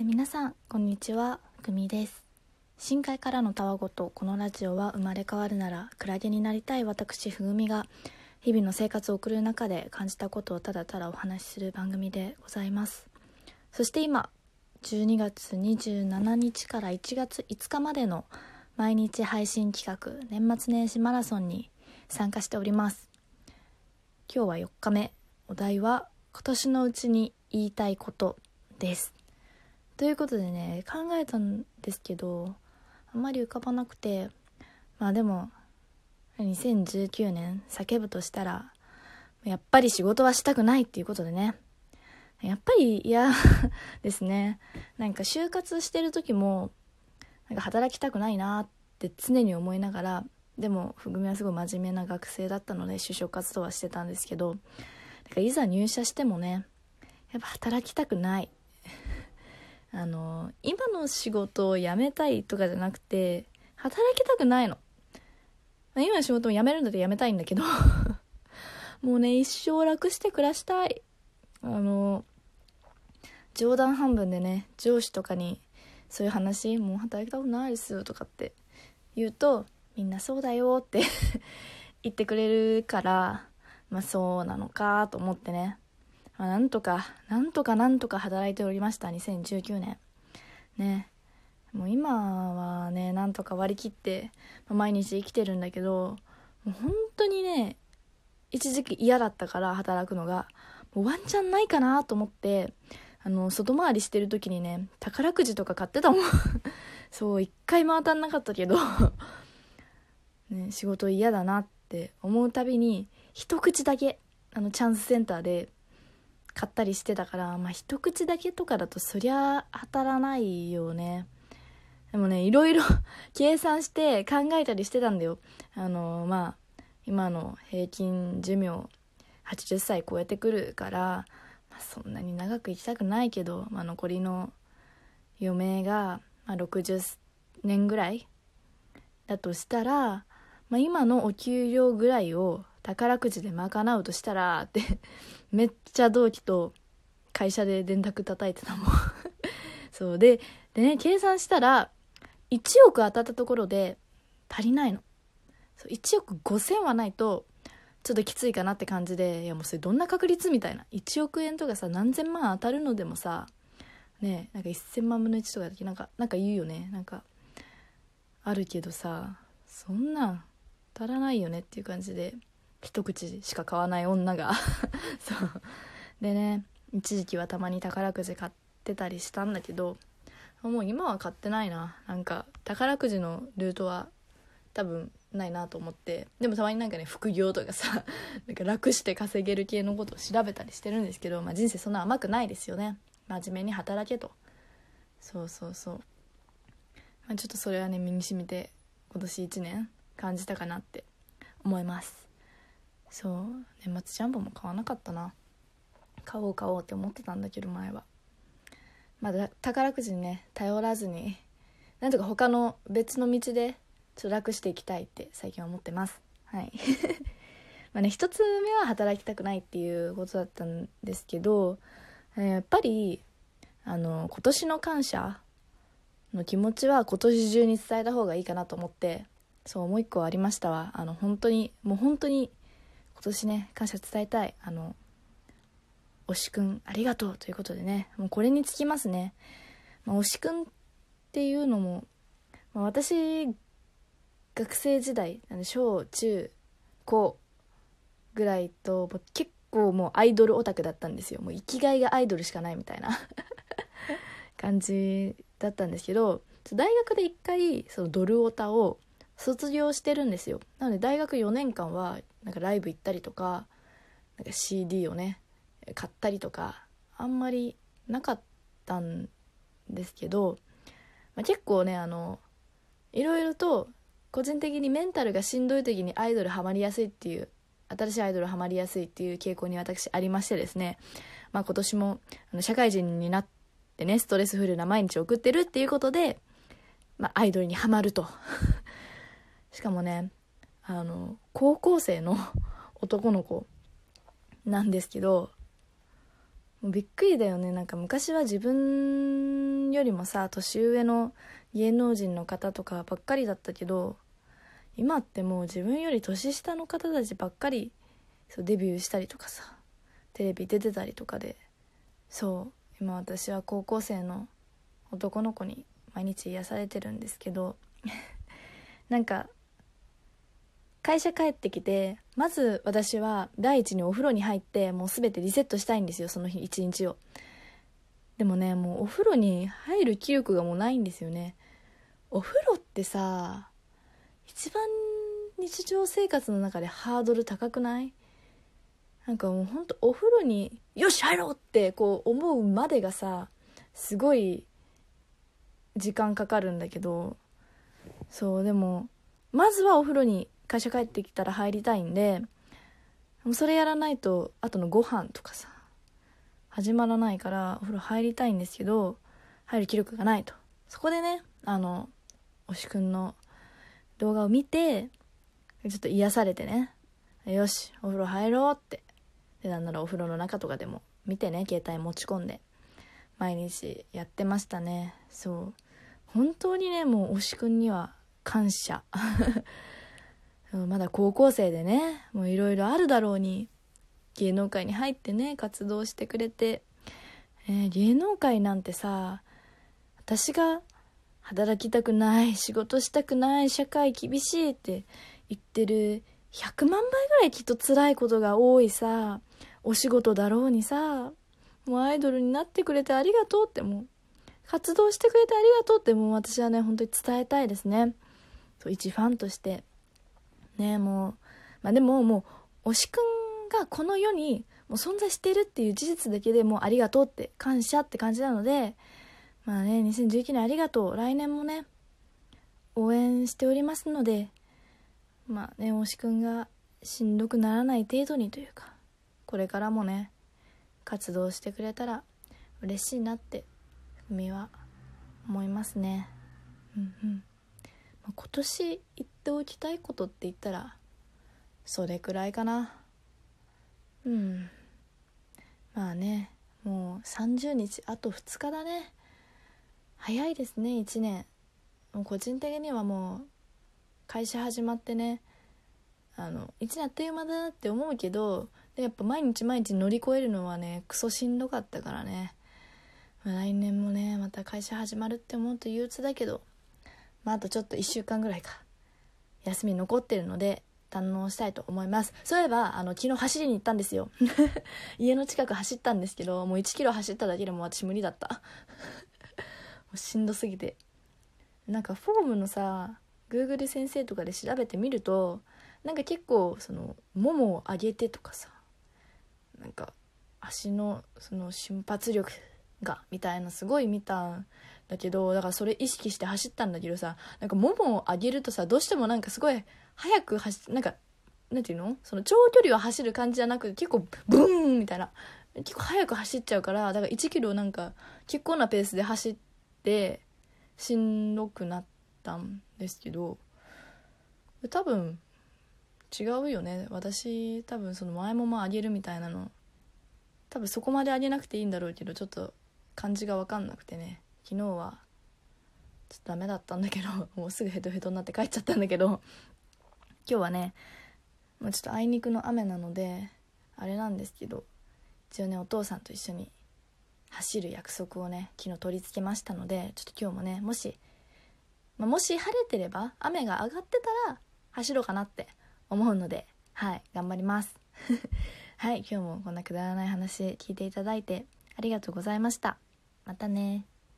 皆さんこんにちは。くみです。深海からのたわごとこのラジオは生まれ変わるならクラゲになりたい私ふぐみが日々の生活を送る中で感じたことをただただお話しする番組でございます。そして今12月27日から1月5日までの毎日配信企画年末年始マラソンに参加しております。今日は4日目。お題は今年のうちに言いたいことです。ということでね考えたんですけどあんまり浮かばなくてまあでも2019年叫ぶとしたらやっぱり仕事はしたくないっていうことでね。やっぱり嫌 ですね。なんか就活してる時もなんか働きたくないなって常に思いながらでもふぐみはすごい真面目な学生だったので就職活動はしてたんですけどいざ入社してもねやっぱ働きたくない。あの今の仕事を辞めたいとかじゃなくて働きたくないの。今の仕事も辞めるんだって辞めたいんだけど もうね一生楽して暮らしたい。あの冗談半分でね上司とかにそういう話もう働きたくないですよとかって言うとみんなそうだよって 言ってくれるからまあそうなのかと思ってね。まあ、なんとか、なんとかなんとか働いておりました、2019年。ね。もう今はね、なんとか割り切って、毎日生きてるんだけど、もう本当にね、一時期嫌だったから働くのが、もうワンチャンないかなと思って、あの、外回りしてる時にね、宝くじとか買ってたもん。そう、一回も当たんなかったけどね、仕事嫌だなって思うたびに、一口だけ、あの、チャンスセンターで買ったりしてたからまあ一口だけとかだとそりゃ当たらないよね。でもねいろいろ 計算して考えたりしてたんだよ。あのまあ今の平均寿命80歳超えてくるから、まあ、そんなに長く生きたくないけど、まあ、残りの余命が、まあ、60年ぐらいだとしたら、まあ、今のお給料ぐらいを宝くじで賄うとしたらって めっちゃ同期と会社で電卓叩いてたもん。そう。ででね計算したら1億当たったところで足りないの。そう1億5000はないとちょっときついかなって感じでいやもうそれどんな確率みたいな。1億円とかさ何千万当たるのでもさねなんか1000万分の1とかだけ？なんかなんか言うよね。なんかあるけどさそんなん当たらないよねっていう感じで。一口しか買わない女が そう。でね一時期はたまに宝くじ買ってたりしたんだけどもう今は買ってないな。なんか宝くじのルートは多分ないなと思って。でもたまになんかね副業とかさ なんか楽して稼げる系のことを調べたりしてるんですけど、まあ、人生そんな甘くないですよね。真面目に働けと。そうそうそう、まあ、ちょっとそれはね身にしみて今年1年感じたかなって思います。そう。年末ジャンボも買わなかったな。買おう買おうって思ってたんだけど前は。まだ宝くじにね頼らずになんとか他の別の道でちょっと楽していきたいって最近は思ってます。はい。まあね一つ目は働きたくないっていうことだったんですけどやっぱりあの今年の感謝の気持ちは今年中に伝えた方がいいかなと思ってそうもう一個ありましたわ。あの本当にもう本当に今年ね感謝伝えたい。あの推しくんありがとうということでね。もうこれにつきますね、まあ、推しくんっていうのも、まあ、私学生時代小中高ぐらいと結構もうアイドルオタクだったんですよ。もう生きがいがアイドルしかないみたいな。感じだったんですけど大学で一回そのドルオタを卒業してるんですよ。なので大学4年間はなんかライブ行ったりとかなんか CD をね買ったりとかあんまりなかったんですけど、まあ、結構ねあのいろいろと個人的にメンタルがしんどい時にアイドルハマりやすいっていう新しいアイドルハマりやすいっていう傾向に私ありましてですね、まあ、今年もあの社会人になってねストレスフルな毎日を送ってるっていうことで、まあ、アイドルにはまると。しかもねあの高校生の 男の子なんですけどびっくりだよね。なんか昔は自分よりもさ年上の芸能人の方とかばっかりだったけど今ってもう自分より年下の方たちばっかりそうデビューしたりとかさテレビ出てたりとかでそう今私は高校生の男の子に毎日癒されてるんですけど なんか会社帰ってきてまず私は第一にお風呂に入ってもう全てリセットしたいんですよその日一日を。でもねもうお風呂に入る気力がもうないんですよね。お風呂ってさ一番日常生活の中でハードル高くない？なんかもうほんとお風呂によし入ろうってこう思うまでがさすごい時間かかるんだけど。そうでもまずはお風呂に会社帰ってきたら入りたいんでそれやらないと後のご飯とかさ始まらないからお風呂入りたいんですけど入る気力がないと。そこでねあの推しくんの動画を見てちょっと癒されてねよしお風呂入ろうって。でなんならお風呂の中とかでも見てね携帯持ち込んで毎日やってましたね。そう。本当にねもう推しくんには感謝。まだ高校生でねもういろいろあるだろうに芸能界に入ってね活動してくれて、えー、芸能界なんてさ私が働きたくない仕事したくない社会厳しいって言ってる100万倍ぐらいきっと辛いことが多いさお仕事だろうにさもうアイドルになってくれてありがとうってもう活動してくれてありがとうってもう私はね本当に伝えたいですね。そう一ファンとして。ねもうまあでももう推しくんがこの世にもう存在してるっていう事実だけでもうありがとうって感謝って感じなのでまあね2019年ありがとう。来年もね応援しておりますのでまあね推しくんがしんどくならない程度にというかこれからもね活動してくれたら嬉しいなってふみは思いますね。うんうん、今年言っておきたいことって言ったらそれくらいかな。うん。まあねもう30日あと2日だね。早いですね1年。もう個人的にはもう会社始まってねあの1年あっという間だなって思うけどでやっぱ毎日毎日乗り越えるのはねクソしんどかったからね、来年もねまた会社始まるって思うと憂鬱だけど。まああとちょっと1週間ぐらいか。休み残ってるので堪能したいと思います。そういえばあの昨日走りに行ったんですよ。家の近く走ったんですけどもう1キロ走っただけでも私無理だった。もうしんどすぎて。なんかフォームのさ Google 先生とかで調べてみるとなんか結構そのももを上げてとかさなんか足のその瞬発力がみたいなすごい見ただけどだからそれ意識して走ったんだけどさなんかももを上げるとさどうしてもなんかすごい速く走なんかなんていうの？その長距離を走る感じじゃなくて結構ブーンみたいな結構速く走っちゃうからだから1キロなんか結構なペースで走ってしんどくなったんですけど多分違うよね。私多分その前もまあげるみたいなの多分そこまで上げなくていいんだろうけどちょっと感じが分かんなくてね。昨日はちょっとダメだったんだけど もうすぐヘトヘトになって帰っちゃったんだけど今日はねもうちょっとあいにくの雨なのであれなんですけど一応ねお父さんと一緒に走る約束をね昨日取り付けましたのでちょっと今日もねもし、まあ、もし晴れてれば雨が上がってたら走ろうかなって思うのではい頑張ります。はい今日もこんなくだらない話聞いていただいてありがとうございました。またね。